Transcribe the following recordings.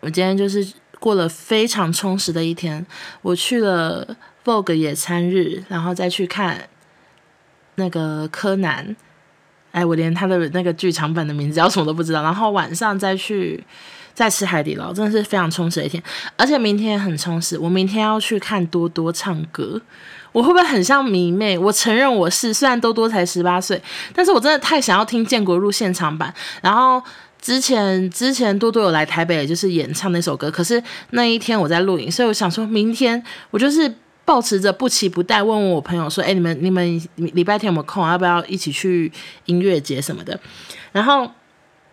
我今天就是过了非常充实的一天。我去了 Vogue 野餐日，然后再去看那个柯南。哎，我连他的那个剧场版的名字叫什么都不知道。然后晚上再去再吃海底捞，真的是非常充实的一天。而且明天也很充实，我明天要去看多多唱歌。我会不会很像迷妹？我承认我是，虽然多多才十八岁，但是我真的太想要听建国路现场版。然后之前之前多多有来台北，就是演唱那首歌。可是那一天我在录影，所以我想说明天我就是抱持着不期不待，问问我朋友说：“哎，你们你们礼拜天有没有空？要不要一起去音乐节什么的？”然后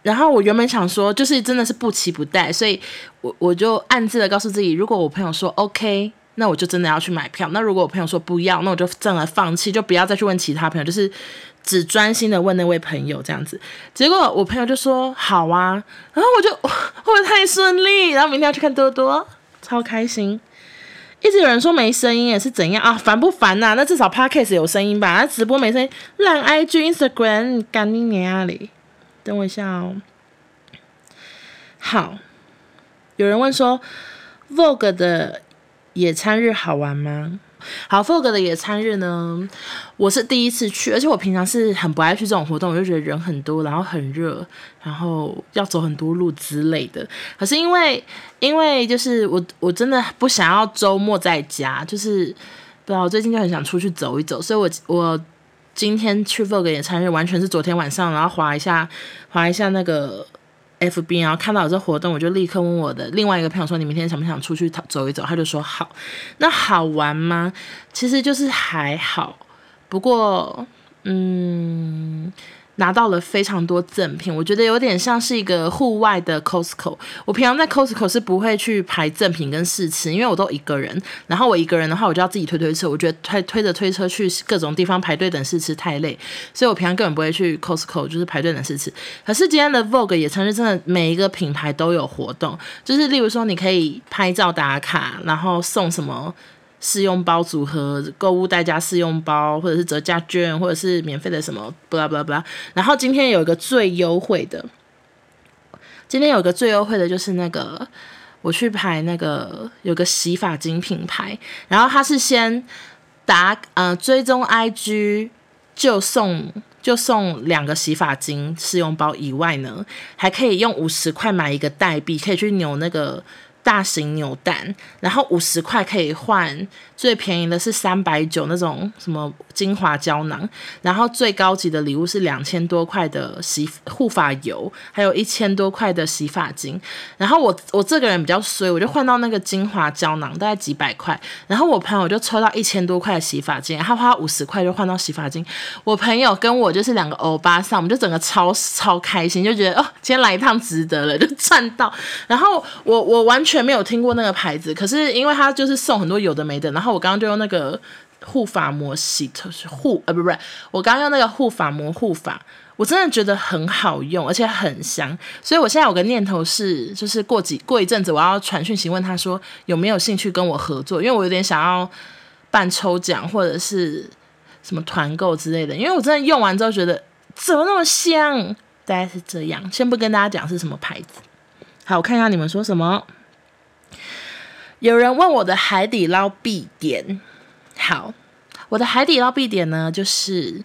然后我原本想说，就是真的是不期不待，所以我我就暗自的告诉自己，如果我朋友说 OK。那我就真的要去买票。那如果我朋友说不要，那我就真的放弃，就不要再去问其他朋友，就是只专心的问那位朋友这样子。结果我朋友就说好啊，然后我就会不会太顺利？然后明天要去看多多，超开心。一直有人说没声音也是怎样啊？烦不烦呐、啊？那至少 Podcast 有声音吧？那直播没声音，烂 IG Instagram 干你娘哩！等我一下哦。好，有人问说 Vogue 的。野餐日好玩吗？好，Fog 的野餐日呢，我是第一次去，而且我平常是很不爱去这种活动，我就觉得人很多，然后很热，然后要走很多路之类的。可是因为，因为就是我我真的不想要周末在家，就是不知道我最近就很想出去走一走，所以我我今天去 Fog 野餐日，完全是昨天晚上，然后滑一下滑一下那个。FB，然后看到有这活动，我就立刻问我的另外一个朋友说：“你明天想不想出去走一走？”他就说：“好。”那好玩吗？其实就是还好，不过，嗯。拿到了非常多赠品，我觉得有点像是一个户外的 Costco。我平常在 Costco 是不会去排赠品跟试吃，因为我都一个人。然后我一个人的话，我就要自己推推车。我觉得推推着推车去各种地方排队等试吃太累，所以我平常根本不会去 Costco，就是排队等试吃。可是今天的 Vogue 野餐日真的每一个品牌都有活动，就是例如说你可以拍照打卡，然后送什么。试用包组合、购物袋加试用包，或者是折价券，或者是免费的什么，巴拉巴拉巴拉。然后今天有一个最优惠的，今天有一个最优惠的就是那个，我去排那个有个洗发精品牌，然后他是先打呃追踪 IG 就送就送两个洗发精试用包以外呢，还可以用五十块买一个代币，可以去扭那个。大型扭蛋，然后五十块可以换，最便宜的是三百九那种什么精华胶囊，然后最高级的礼物是两千多块的洗护发油，还有一千多块的洗发精。然后我我这个人比较衰，我就换到那个精华胶囊，大概几百块。然后我朋友就抽到一千多块的洗发精，他花五十块就换到洗发精。我朋友跟我就是两个欧巴桑，我们就整个超超开心，就觉得哦，今天来一趟值得了，就赚到。然后我我完全。没有听过那个牌子，可是因为他就是送很多有的没的，然后我刚刚就用那个护发膜洗，头是护呃不不，我刚刚用那个护发膜护发，我真的觉得很好用，而且很香，所以我现在有个念头是，就是过几过一阵子我要传讯息问他说有没有兴趣跟我合作，因为我有点想要办抽奖或者是什么团购之类的，因为我真的用完之后觉得怎么那么香，大概是这样，先不跟大家讲是什么牌子，好，我看一下你们说什么。有人问我的海底捞必点，好，我的海底捞必点呢，就是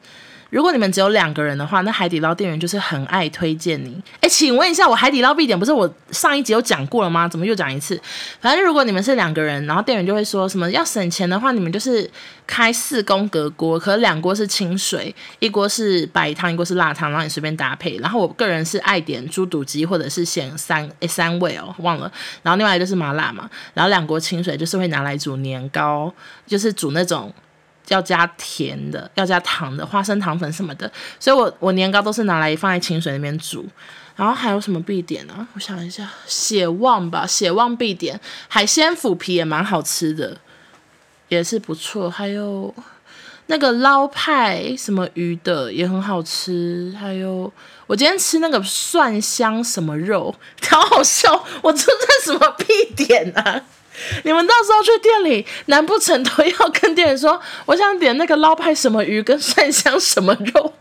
如果你们只有两个人的话，那海底捞店员就是很爱推荐你。哎，请问一下，我海底捞必点不是我上一集有讲过了吗？怎么又讲一次？反正如果你们是两个人，然后店员就会说什么要省钱的话，你们就是开四宫格锅，可是两锅是清水，一锅是白汤，一锅是辣汤，然后你随便搭配。然后我个人是爱点猪肚鸡或者是咸三诶三味哦，忘了。然后另外就是麻辣嘛，然后两锅清水就是会拿来煮年糕，就是煮那种。要加甜的，要加糖的，花生糖粉什么的，所以我我年糕都是拿来放在清水那边煮。然后还有什么必点呢？我想一下，血旺吧，血旺必点，海鲜腐皮也蛮好吃的，也是不错。还有那个捞派什么鱼的也很好吃。还有我今天吃那个蒜香什么肉，好好笑，我这是什么必点啊？你们到时候去店里，难不成都要跟店员说，我想点那个捞派什么鱼跟蒜香什么肉？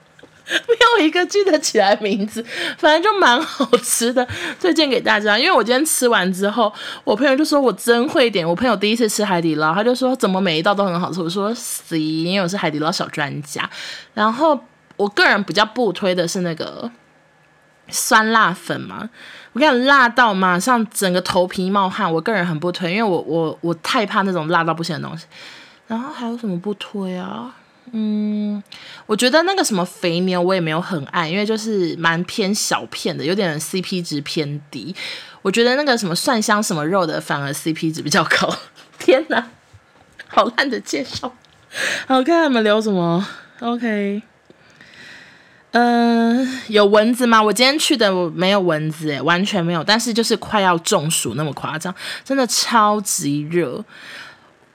没有一个记得起来名字，反正就蛮好吃的，推荐给大家。因为我今天吃完之后，我朋友就说我真会点。我朋友第一次吃海底捞，他就说怎么每一道都很好吃。我说行，因为我是海底捞小专家。然后我个人比较不推的是那个酸辣粉嘛，我跟你，辣到马上整个头皮冒汗。我个人很不推，因为我我我太怕那种辣到不行的东西。然后还有什么不推啊？嗯，我觉得那个什么肥牛我也没有很爱，因为就是蛮偏小片的，有点 CP 值偏低。我觉得那个什么蒜香什么肉的反而 CP 值比较高。天哪，好烂的介绍。好，看他们聊什么？OK，嗯、有蚊子吗？我今天去的没有蚊子，诶，完全没有。但是就是快要中暑那么夸张，真的超级热。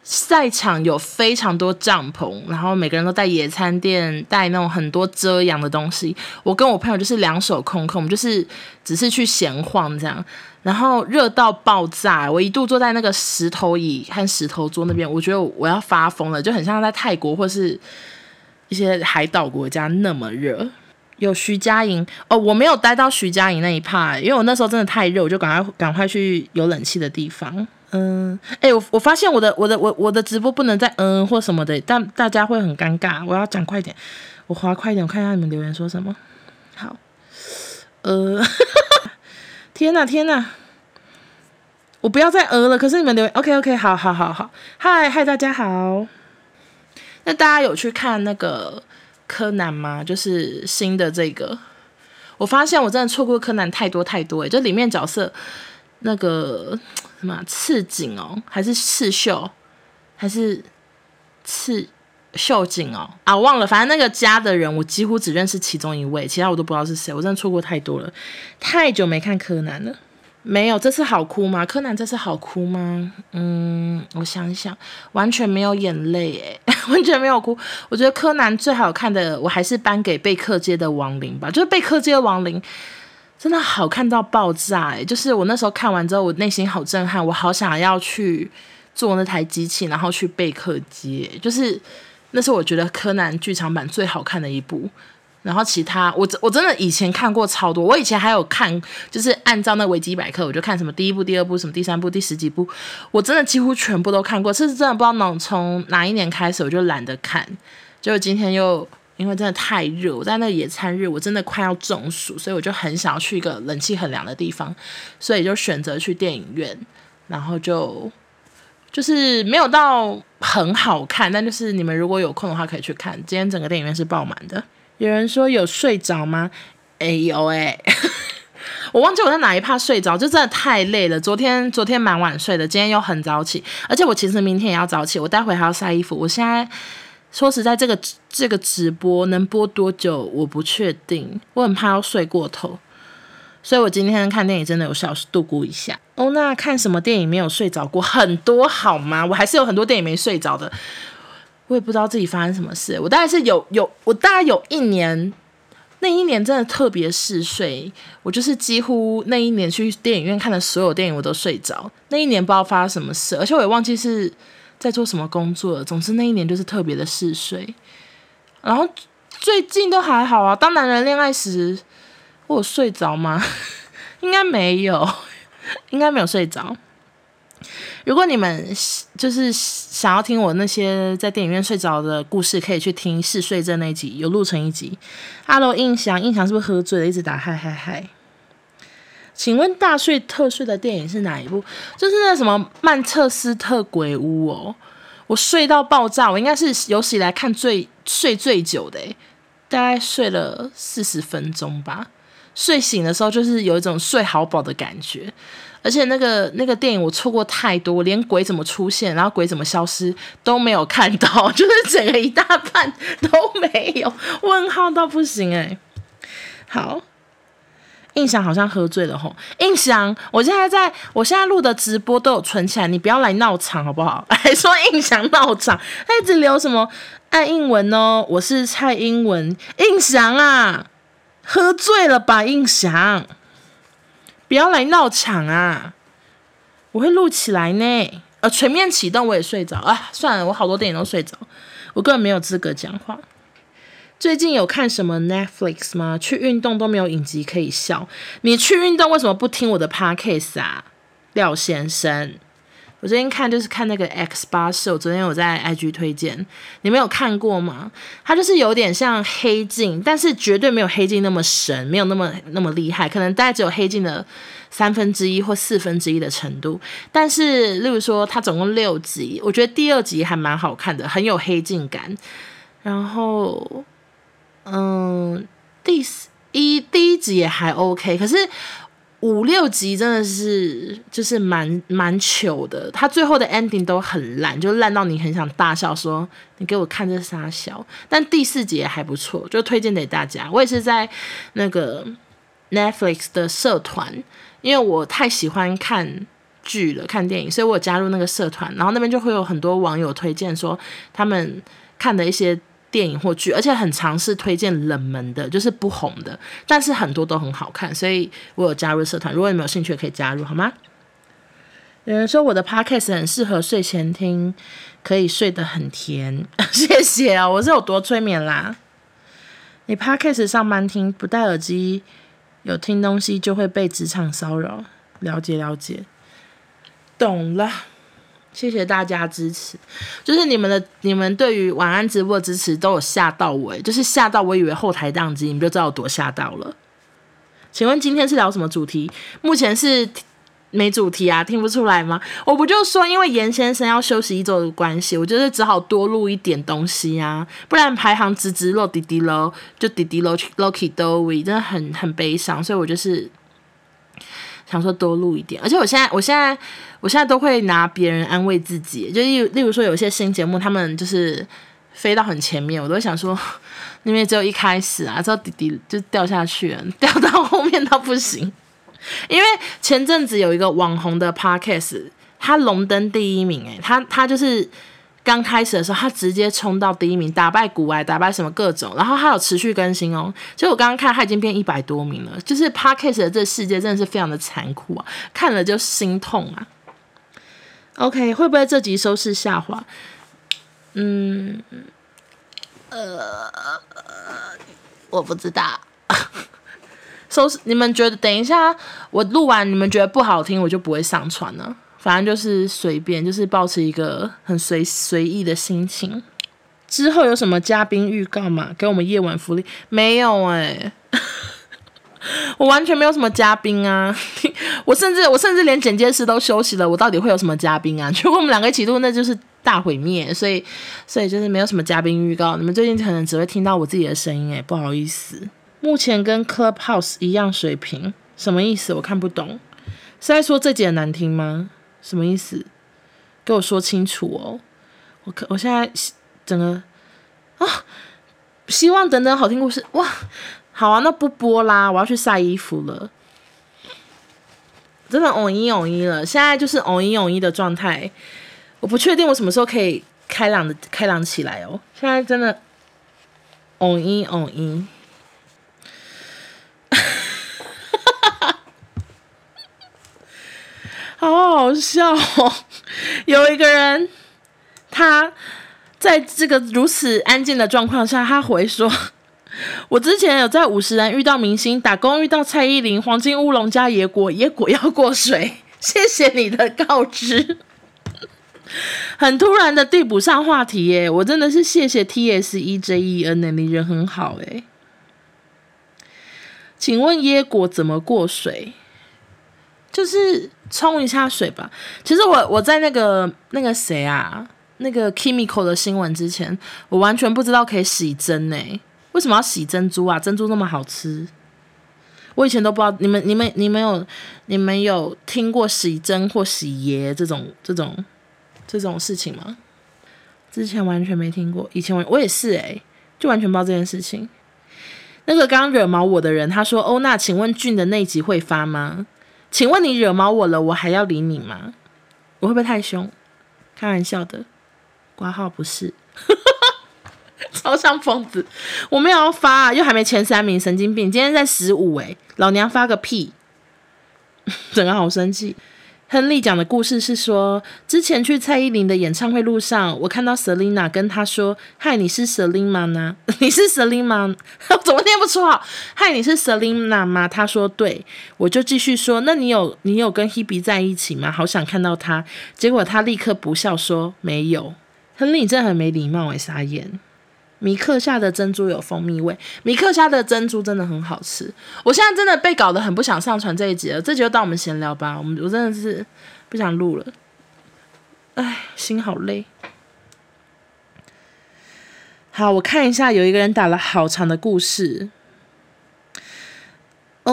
赛场有非常多帐篷，然后每个人都带野餐垫，带那种很多遮阳的东西。我跟我朋友就是两手空空，就是只是去闲晃这样。然后热到爆炸，我一度坐在那个石头椅和石头桌那边，我觉得我要发疯了，就很像在泰国或是一些海岛国家那么热。有徐佳莹哦，我没有待到徐佳莹那一趴，因为我那时候真的太热，我就赶快赶快去有冷气的地方。嗯，哎、我我发现我的我的我我的直播不能再嗯或什么的，但大家会很尴尬。我要讲快点，我滑快一点，我看一下你们留言说什么。好，呃，天哪天哪，我不要再呃了。可是你们留言，OK OK，好好好好，嗨嗨，大家好。那大家有去看那个柯南吗？就是新的这个，我发现我真的错过柯南太多太多哎，就里面角色那个。什么赤井哦，还是刺绣，还是刺绣井哦？啊，忘了，反正那个家的人，我几乎只认识其中一位，其他我都不知道是谁。我真的错过太多了，太久没看柯南了。没有，这次好哭吗？柯南这次好哭吗？嗯，我想想，完全没有眼泪，诶，完全没有哭。我觉得柯南最好看的，我还是颁给贝克街的亡灵吧，就是贝克街的亡灵。真的好看到爆炸哎！就是我那时候看完之后，我内心好震撼，我好想要去坐那台机器，然后去贝克街。就是那是我觉得柯南剧场版最好看的一部。然后其他我我真的以前看过超多，我以前还有看，就是按照那维基百科，我就看什么第一部、第二部、什么第三部、第十几部，我真的几乎全部都看过。这是真的不知道能从哪一年开始，我就懒得看，就今天又。因为真的太热，我在那野餐日，我真的快要中暑，所以我就很想要去一个冷气很凉的地方，所以就选择去电影院，然后就就是没有到很好看，但就是你们如果有空的话可以去看。今天整个电影院是爆满的。有人说有睡着吗？哎有哎，我忘记我在哪一趴睡着，就真的太累了。昨天昨天蛮晚睡的，今天又很早起，而且我其实明天也要早起，我待会还要晒衣服。我现在。说实在，这个这个直播能播多久，我不确定，我很怕要睡过头，所以我今天看电影真的有小度估一下。哦，那看什么电影没有睡着过？很多好吗？我还是有很多电影没睡着的，我也不知道自己发生什么事。我大概是有有，我大概有一年，那一年真的特别嗜睡，我就是几乎那一年去电影院看的所有电影我都睡着。那一年不知道发生什么事，而且我也忘记是。在做什么工作了？总之那一年就是特别的嗜睡，然后最近都还好啊。当男人恋爱时，我有睡着吗？应该没有，应该没有睡着。如果你们就是想要听我那些在电影院睡着的故事，可以去听嗜睡症那集，有录成一集。Hello，印象，印象是不是喝醉了，一直打嗨嗨嗨？请问大睡特睡的电影是哪一部？就是那什么曼彻斯特鬼屋哦，我睡到爆炸，我应该是有史以来看最睡最久的，大概睡了四十分钟吧。睡醒的时候就是有一种睡好饱的感觉，而且那个那个电影我错过太多，连鬼怎么出现，然后鬼怎么消失都没有看到，就是整个一大半都没有，问号到不行诶。好。印象好像喝醉了吼，印象，我现在在我现在录的直播都有存起来，你不要来闹场好不好？还说印象闹场，他一直留什么爱英文哦，我是蔡英文，印象啊，喝醉了吧？印象，不要来闹场啊，我会录起来呢。呃，全面启动我也睡着啊，算了，我好多电影都睡着，我根本没有资格讲话。最近有看什么 Netflix 吗？去运动都没有影集可以笑。你去运动为什么不听我的 Podcast 啊，廖先生？我最近看就是看那个 X 八社，我昨天有在 IG 推荐，你没有看过吗？它就是有点像黑镜，但是绝对没有黑镜那么神，没有那么那么厉害，可能大概只有黑镜的三分之一或四分之一的程度。但是，例如说它总共六集，我觉得第二集还蛮好看的，很有黑镜感。然后，嗯，第一第一集也还 OK，可是。五六集真的是就是蛮蛮糗的，他最后的 ending 都很烂，就烂到你很想大笑，说你给我看这杀小。但第四集也还不错，就推荐给大家。我也是在那个 Netflix 的社团，因为我太喜欢看剧了，看电影，所以我有加入那个社团，然后那边就会有很多网友推荐说他们看的一些。电影或剧，而且很尝试推荐冷门的，就是不红的，但是很多都很好看，所以我有加入社团。如果你们有兴趣，可以加入，好吗？有人说我的 podcast 很适合睡前听，可以睡得很甜，谢谢啊！我是有多催眠啦？你 podcast 上班听不戴耳机，有听东西就会被职场骚扰，了解了解，懂了。谢谢大家支持，就是你们的、你们对于晚安直播的支持都有吓到我，就是吓到我以为后台宕机，你们就知道有多吓到了。请问今天是聊什么主题？目前是没主题啊，听不出来吗？我不就说因为严先生要休息一周的关系，我就是只好多录一点东西啊，不然排行直直落滴滴喽，就滴滴喽，Loki Dowie 真的很很悲伤，所以我就是。想说多录一点，而且我现在，我现在，我现在都会拿别人安慰自己，就例例如说，有些新节目，他们就是飞到很前面，我都想说，因为只有一开始啊，之后滴滴就掉下去了，掉到后面都不行。因为前阵子有一个网红的 podcast，他荣登第一名，诶，他他就是。刚开始的时候，他直接冲到第一名，打败古癌，打败什么各种，然后他有持续更新哦。就我刚刚看，他已经变一百多名了。就是 Podcast 的这世界真的是非常的残酷啊，看了就心痛啊。OK，会不会这集收视下滑？嗯，呃，我不知道。收视，你们觉得？等一下我录完，你们觉得不好听，我就不会上传了。反正就是随便，就是保持一个很随随意的心情。之后有什么嘉宾预告吗？给我们夜晚福利？没有哎、我完全没有什么嘉宾啊！我甚至我甚至连剪接师都休息了，我到底会有什么嘉宾啊？如果我们两个一起录，那就是大毁灭。所以所以就是没有什么嘉宾预告。你们最近可能只会听到我自己的声音哎，不好意思。目前跟 Clubhouse 一样水平，什么意思？我看不懂。是在说这集难听吗？什么意思？给我说清楚哦！我可我现在整个啊，希望等等好听故事哇！好啊，那不播啦，我要去晒衣服了。真的偶一偶一了，现在就是偶一偶一的状态。我不确定我什么时候可以开朗的开朗起来哦。现在真的偶一偶一。好好笑哦！有一个人，他在这个如此安静的状况下，他回说：“ 我之前有在五十人遇到明星，打工遇到蔡依林，黄金乌龙加野果，野果要过水。”谢谢你的告知，很突然的递补上话题耶！我真的是谢谢 T S E J E N 呢，你人很好诶。请问椰果怎么过水？就是冲一下水吧。其实我我在那个那个谁啊，那个 Kimiko 的新闻之前，我完全不知道可以洗珍呢。为什么要洗珍珠啊？珍珠那么好吃，我以前都不知道。你们你们你们有你们有听过洗珍或洗爷这种这种这种事情吗？之前完全没听过。以前我我也是诶，就完全不知道这件事情。那个刚惹毛我的人，他说：“欧娜，请问俊的那集会发吗？”请问你惹毛我了，我还要理你吗？我会不会太凶？开玩笑的，挂号不是，超像疯子。我没有要发，又还没前三名，神经病。今天在十五诶，老娘发个屁！整个好生气。亨利讲的故事是说，之前去蔡依林的演唱会路上，我看到 Selina 跟他说：“嗨，你是 Selina 吗？你是 Selina 吗？怎么念不出好？嗨，你是 Selina 吗？”他说：“对。”我就继续说：“那你有你有跟 Hebe 在一起吗？好想看到他。”结果他立刻不笑说：“没有。”亨利，真的很没礼貌诶，傻眼。米克夏的珍珠有蜂蜜味，米克夏的珍珠真的很好吃。我现在真的被搞得很不想上传这一集了，这集就当我们闲聊吧。我们我真的是不想录了，唉，心好累。好，我看一下，有一个人打了好长的故事。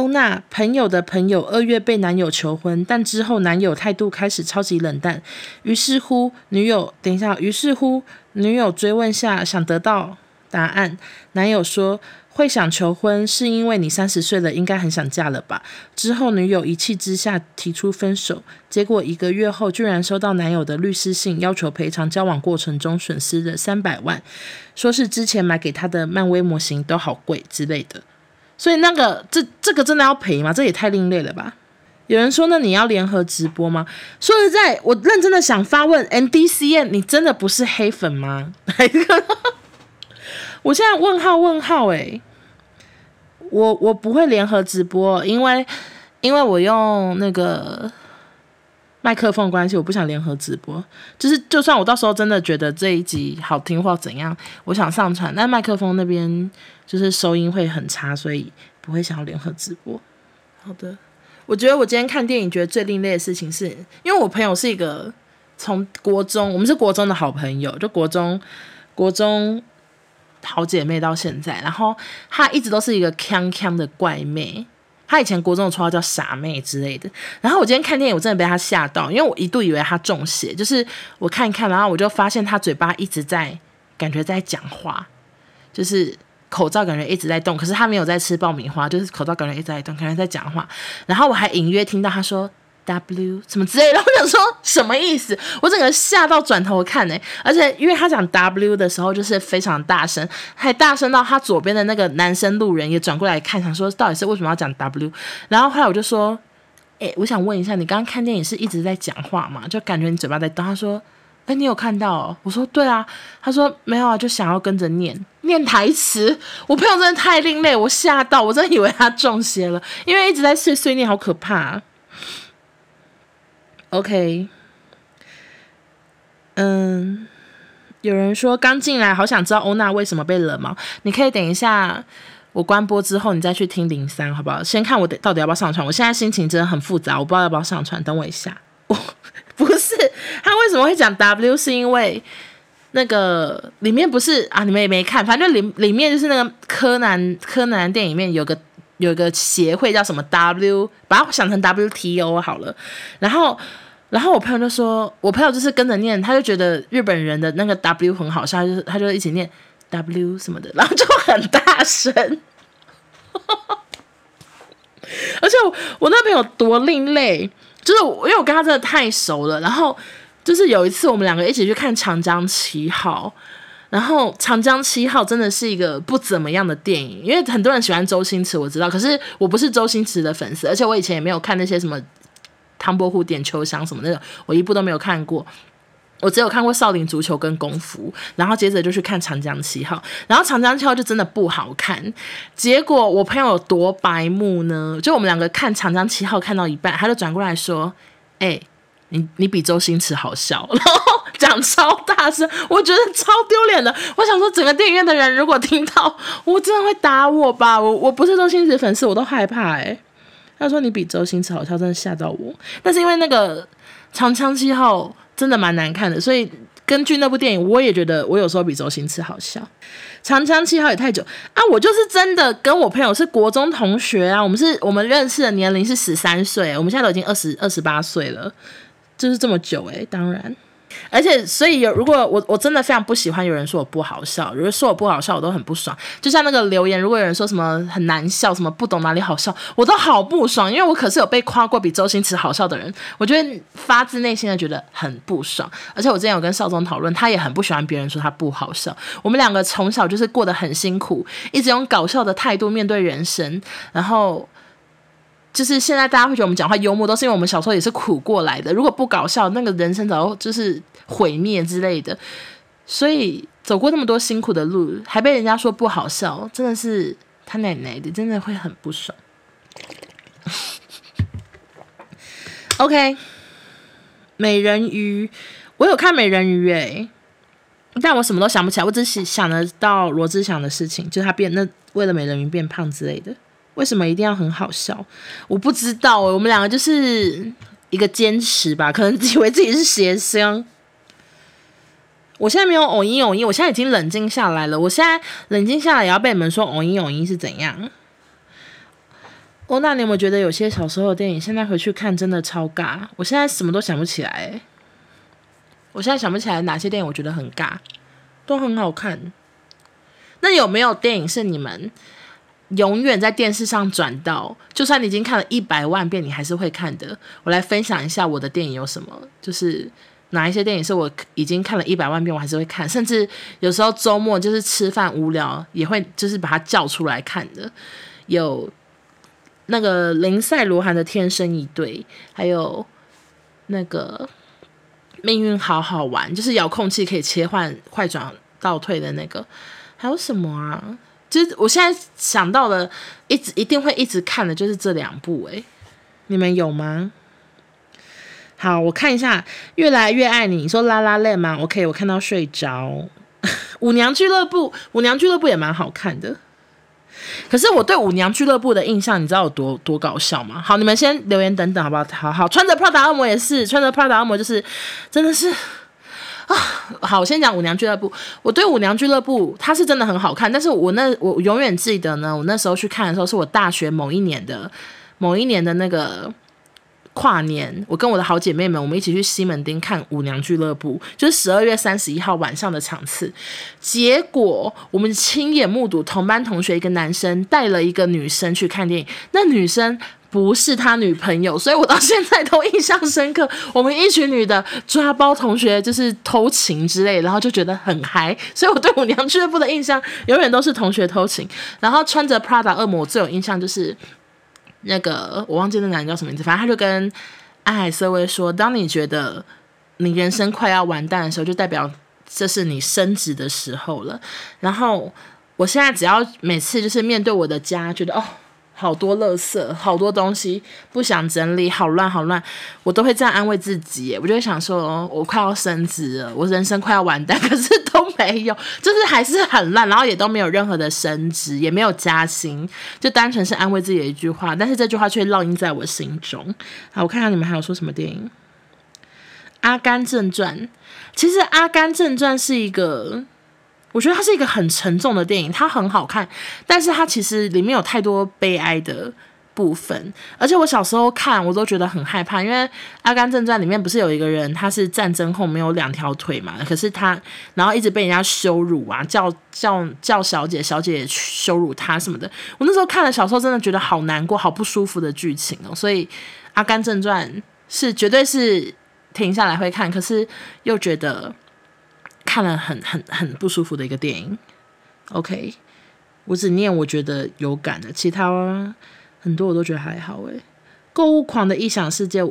欧娜朋友的朋友二月被男友求婚，但之后男友态度开始超级冷淡。于是乎，女友等一下，于是乎女友追问下，想得到答案。男友说会想求婚，是因为你三十岁了，应该很想嫁了吧？之后女友一气之下提出分手，结果一个月后居然收到男友的律师信，要求赔偿交往过程中损失的三百万，说是之前买给他的漫威模型都好贵之类的。所以那个这这个真的要赔吗？这也太另类了吧！有人说，那你要联合直播吗？说实在，我认真的想发问，NDCN，你真的不是黑粉吗？我现在问号问号诶、我我不会联合直播，因为因为我用那个。麦克风关系，我不想联合直播。就是，就算我到时候真的觉得这一集好听或怎样，我想上传，但麦克风那边就是收音会很差，所以不会想要联合直播。好的，我觉得我今天看电影觉得最另类的事情是，因为我朋友是一个从国中，我们是国中的好朋友，就国中国中好姐妹到现在，然后她一直都是一个锵锵的怪妹。他以前国中的绰号叫傻妹之类的，然后我今天看电影，我真的被他吓到，因为我一度以为他中邪，就是我看一看，然后我就发现他嘴巴一直在感觉在讲话，就是口罩感觉一直在动，可是他没有在吃爆米花，就是口罩感觉一直在动，感觉在讲话，然后我还隐约听到他说。W 什么之类的，我想说什么意思？我整个吓到转头看呢、而且因为他讲 W 的时候就是非常大声，还大声到他左边的那个男生路人也转过来看，想说到底是为什么要讲 W？然后后来我就说，哎、欸，我想问一下，你刚刚看电影是一直在讲话吗？就感觉你嘴巴在动。他说，哎、欸，你有看到、我说对啊。他说没有啊，就想要跟着念念台词。我朋友真的太另类，我吓到，我真的以为他中邪了，因为一直在碎碎念，好可怕、OK，嗯，有人说刚进来，好想知道欧娜为什么被惹毛。你可以等一下我关播之后，你再去听零三，好不好？先看我到底要不要上传。我现在心情真的很复杂，我不知道要不要上传。等我一下。我不是他为什么会讲 W，是因为那个里面不是啊？你们也没看，反正里里面就是那个柯南，柯南电影里面有个。有一个协会叫什么 W，把它想成 WTO 好了。然后，然后我朋友就说，我朋友就是跟着念，他就觉得日本人的那个 W 很好笑，他就他就一起念 W 什么的，然后就很大声。而且我，我那朋友多另类，就是因为我跟他真的太熟了。然后就是有一次我们两个一起去看《长江七号》。然后《长江七号》真的是一个不怎么样的电影，因为很多人喜欢周星驰，我知道，可是我不是周星驰的粉丝，而且我以前也没有看那些什么《唐伯虎点秋香》什么那种，我一部都没有看过，我只有看过《少林足球》跟《功夫》，然后接着就去看《长江七号》，然后《长江七号》就真的不好看，结果我朋友有多白目呢？就我们两个看《长江七号》看到一半，他就转过来说：“哎、”你你比周星驰好笑，然后 讲超大声，我觉得超丢脸的。我想说，整个电影院的人如果听到，我真的会打我吧？我我不是周星驰粉丝，我都害怕哎。他说你比周星驰好笑，真的吓到我。但是因为那个《长江七号》真的蛮难看的，所以根据那部电影，我也觉得我有时候比周星驰好笑。《长江七号》也太久啊！我就是真的跟我朋友是国中同学啊，我们是我们认识的年龄是十三岁，我们现在都已经二十二十八岁了。就是这么久诶，当然，而且所以有如果我我真的非常不喜欢有人说我不好笑，有人说我不好笑，我都很不爽。就像那个留言，如果有人说什么很难笑，什么不懂哪里好笑，我都好不爽，因为我可是有被夸过比周星驰好笑的人，我觉得发自内心的觉得很不爽。而且我之前有跟少宗讨论，他也很不喜欢别人说他不好笑。我们两个从小就是过得很辛苦，一直用搞笑的态度面对人生，然后。就是现在大家会觉得我们讲话幽默，都是因为我们小时候也是苦过来的。如果不搞笑，那个人生早就是毁灭之类的。所以走过那么多辛苦的路，还被人家说不好笑，真的是他奶奶的，真的会很不爽。OK，美人鱼，我有看美人鱼诶，但我什么都想不起来，我只是想得到罗志祥的事情，就是他变那为了美人鱼变胖之类的。为什么一定要很好笑？我不知道，我们两个就是一个坚持吧，可能以为自己是谐星。我现在没有偶音偶一，我现在已经冷静下来了。我现在冷静下来也要被你们说偶音偶一是怎样？哦，那你有没有觉得有些小时候的电影，现在回去看真的超尬？我现在什么都想不起来。我现在想不起来哪些电影我觉得很尬，都很好看。那有没有电影是你们？永远在电视上转到，就算你已经看了一百万遍，你还是会看的。我来分享一下我的电影有什么，就是哪一些电影是我已经看了一百万遍，我还是会看，甚至有时候周末就是吃饭无聊也会就是把它叫出来看的。有那个林赛罗韩的《天生一对》，还有那个《命运好好玩》，就是遥控器可以切换快转倒退的那个。还有什么啊？其实我现在想到的，一直一定会一直看的，就是这两部诶，你们有吗？好，我看一下，越来越爱你。你说拉拉链吗？OK，我看到睡着。舞娘俱乐部，舞娘俱乐部也蛮好看的。可是我对舞娘俱乐部的印象，你知道有多多搞笑吗？好，你们先留言等等，好不好？好好，穿着 Prada 恶魔也是，穿着 Prada 恶魔就是，真的是。啊，好，我先讲舞娘俱乐部。我对舞娘俱乐部，它是真的很好看。但是我那我永远记得呢，我那时候去看的时候，是我大学某一年的某一年的那个跨年，我跟我的好姐妹们，我们一起去西门町看舞娘俱乐部，就是十二月三十一号晚上的场次。结果我们亲眼目睹同班同学一个男生带了一个女生去看电影，那女生。不是他女朋友，所以我到现在都印象深刻。我们一群女的抓包同学，就是偷情之类，然后就觉得很嗨。所以我对我娘俱乐部的印象永远都是同学偷情。然后穿着 Prada 恶魔，我最有印象就是那个我忘记那男人叫什么名字，反正他就跟安海瑟薇说：“当你觉得你人生快要完蛋的时候，就代表这是你升职的时候了。”然后我现在只要每次就是面对我的家，觉得哦。好多垃圾，好多东西不想整理，好乱好乱，我都会这样安慰自己。我就会想说，我快要升职了，我人生快要完蛋，可是都没有，就是还是很烂，然后也都没有任何的升职，也没有加薪，就单纯是安慰自己的一句话。但是这句话却烙印在我心中。好，我看看你们还有说什么电影，《阿甘正传》。其实《阿甘正传》是一个。我觉得它是一个很沉重的电影，它很好看，但是它其实里面有太多悲哀的部分，而且我小时候看我都觉得很害怕，因为《阿甘正传》里面不是有一个人他是战争后没有两条腿嘛，可是他然后一直被人家羞辱啊，叫叫叫小姐，小姐羞辱他什么的。我那时候看了小时候真的觉得好难过、好不舒服的剧情哦，所以《阿甘正传》是绝对是停下来会看，可是又觉得。看了很很很不舒服的一个电影，OK，我只念我觉得有感的，其他很多我都觉得还好诶。购物狂的异想世界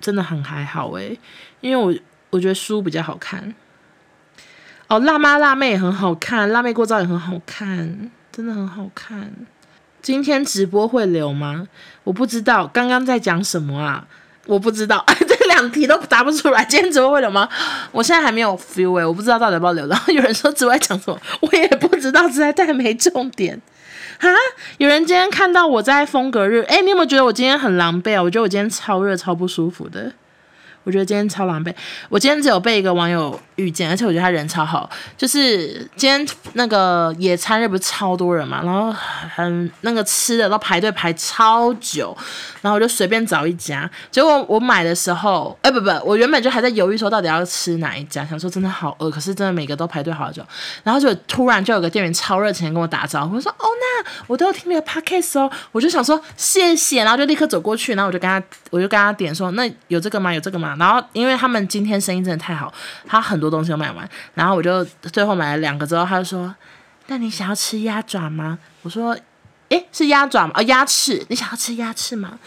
真的很还好诶，因为我我觉得书比较好看。哦，辣妈辣妹也很好看，辣妹过招也很好看，真的很好看。今天直播会留吗？我不知道，刚刚在讲什么啊？我不知道。两题都答不出来，今天直播会流吗？我现在还没有 feel 哎、我不知道到底要不要留。然后有人说直播讲什么，我也不知道，实在太没重点哈，有人今天看到我在风格日，哎、你有没有觉得我今天很狼狈啊？我觉得我今天超热、超不舒服的。我觉得今天超狼狈。我今天只有被一个网友遇见，而且我觉得他人超好。就是今天那个野餐日不是超多人嘛，然后很那个吃的都排队排超久，然后我就随便找一家。结果我买的时候，哎、不不，我原本就还在犹豫说到底要吃哪一家，想说真的好饿，可是真的每个都排队好久。然后就突然就有个店员超热情跟我打招呼，我说哦那我都有听那个 podcast 哦，我就想说谢谢，然后就立刻走过去，然后我就跟他我就跟他点说那有这个吗？有这个吗？然后，因为他们今天生意真的太好，他很多东西都卖完。然后我就最后买了两个之后，他就说：“那你想要吃鸭爪吗？”我说：“诶，是鸭爪吗？哦，鸭翅，你想要吃鸭翅吗？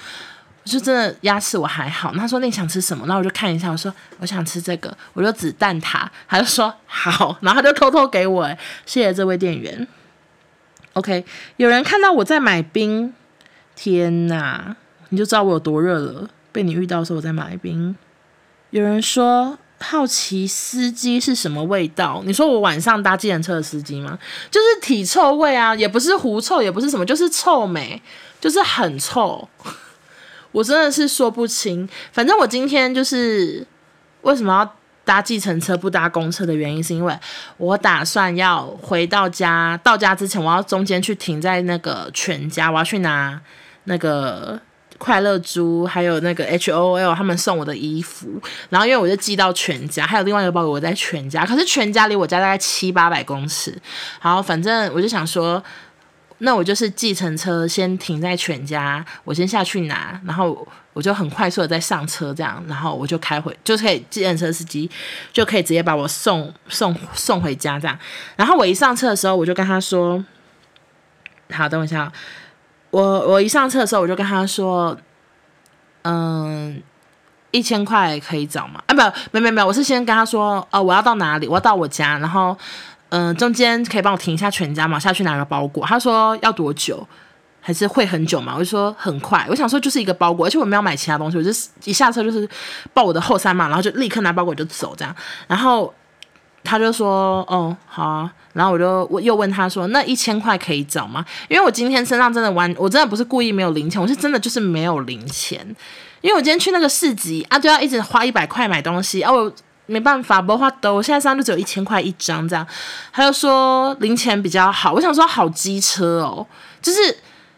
我说真的，鸭翅我还好。他说那你想吃什么？那我就看一下，我说我想吃这个，我就指蛋挞，他就说好，然后他就偷偷给我，谢谢这位店员。OK，有人看到我在买冰，天哪，你就知道我有多热了。被你遇到的时候我在买冰。有人说好奇司机是什么味道？你说我晚上搭计程车的司机吗？就是体臭味啊，也不是狐臭，也不是什么，就是臭美，就是很臭。我真的是说不清，反正我今天就是为什么要搭计程车不搭公车的原因，是因为我打算要回到家，到家之前我要中间去停在那个全家，我要去拿那个快乐猪，还有那个 H O L 他们送我的衣服，然后因为我就寄到全家，还有另外一个包裹我在全家，可是全家离我家大概七八百公尺，好，反正我就想说。那我就是计程车先停在全家，我先下去拿，然后我就很快速的再上车，这样，然后我就开回，就可以计程车司机就可以直接把我送送送回家，这样。然后我一上车的时候，我就跟他说：“好，等我一下。”我我一上车的时候，我就跟他说：“嗯，一千块可以找吗？”啊，不，没没没有，我是先跟他说：“哦，我要到哪里？我要到我家，然后。”嗯、中间可以帮我停一下全家吗？下去拿个包裹。他说要多久？还是会很久吗？我就说很快。我想说就是一个包裹，而且我没有买其他东西，我就一下车就是抱我的后山嘛，然后就立刻拿包裹就走这样。然后他就说哦好啊，然后我就又问他说那一千块可以找吗？因为我今天身上真的完，我真的不是故意没有零钱，我是真的就是没有零钱。因为我今天去那个市集啊，就要一直花一百块买东西啊，我。没办法，不花兜，我现在身上就只有一千块一张这样。他就说零钱比较好，我想说好机车哦，就是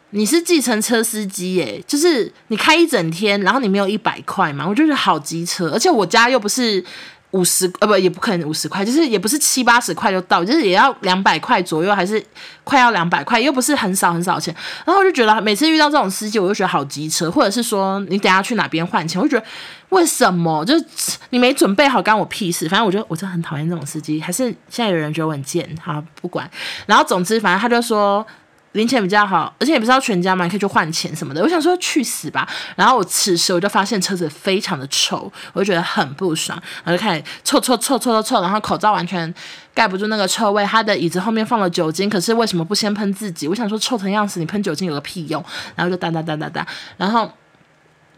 你是计程车司机耶，就是你开一整天，然后你没有一百块嘛，我就觉得好机车，而且我家又不是。五十呃不也不可能五十块，就是也不是七八十块就到，就是也要两百块左右，还是快要两百块，又不是很少很少钱。然后我就觉得每次遇到这种司机，我就觉得好机车，或者是说你等下去哪边换钱，我就觉得为什么？就是你没准备好，干我屁事。反正我觉得我真的很讨厌这种司机，还是现在有人觉得我很贱，好不管。然后总之反正他就说。零钱比较好，而且也不是要全家嘛，可以去换钱什么的。我想说去死吧！然后我此时我就发现车子非常的臭，我就觉得很不爽，然后就开始臭臭臭臭臭臭，然后口罩完全盖不住那个臭味。他的椅子后面放了酒精，可是为什么不先喷自己？我想说臭成样子，你喷酒精有个屁用？然后就哒哒哒哒哒，然后。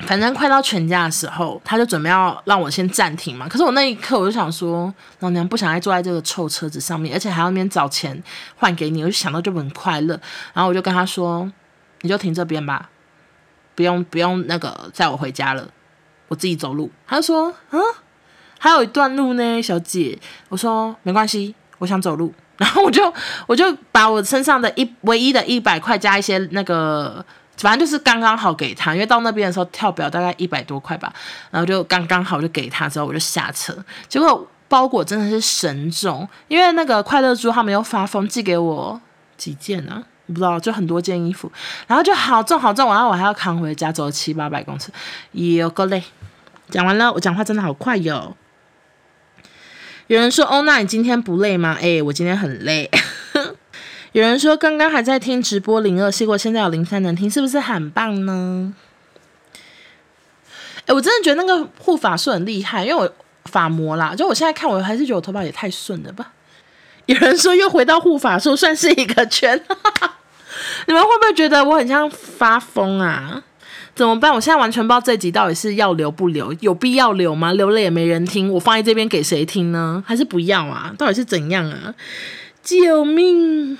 反正快到全家的时候，他就准备要让我先暂停嘛。可是我那一刻我就想说，老娘不想再坐在这个臭车子上面，而且还要那边找钱换给你，我就想到就很快乐。然后我就跟他说，你就停这边吧，不用不用那个载我回家了，我自己走路。他就说，嗯，还有一段路呢，小姐。我说没关系，我想走路。然后我就我就把我身上的一唯一的一百块加一些那个。反正就是刚刚好给他，因为到那边的时候跳表大概一百多块吧，然后就刚刚好就给他，之后我就下车。结果包裹真的是神重，因为那个快乐猪他们又发疯寄给我几件呢、啊？不知道，就很多件衣服，然后就好重好重，然后我还要扛回家，走了七八百公尺，有够累。讲完了，我讲话真的好快哟。有人说：“欧娜，你今天不累吗？”哎，我今天很累。有人说刚刚还在听直播零二，结果现在有零三能听，是不是很棒呢？哎，我真的觉得那个护发素很厉害，因为我发膜啦，就我现在看，我还是觉得我头发也太顺了吧。有人说又回到护发素，算是一个圈。你们会不会觉得我很像发疯啊？怎么办？我现在完全不知道这集到底是要留不留，有必要留吗？留了也没人听，我放在这边给谁听呢？还是不要啊？到底是怎样啊？救命！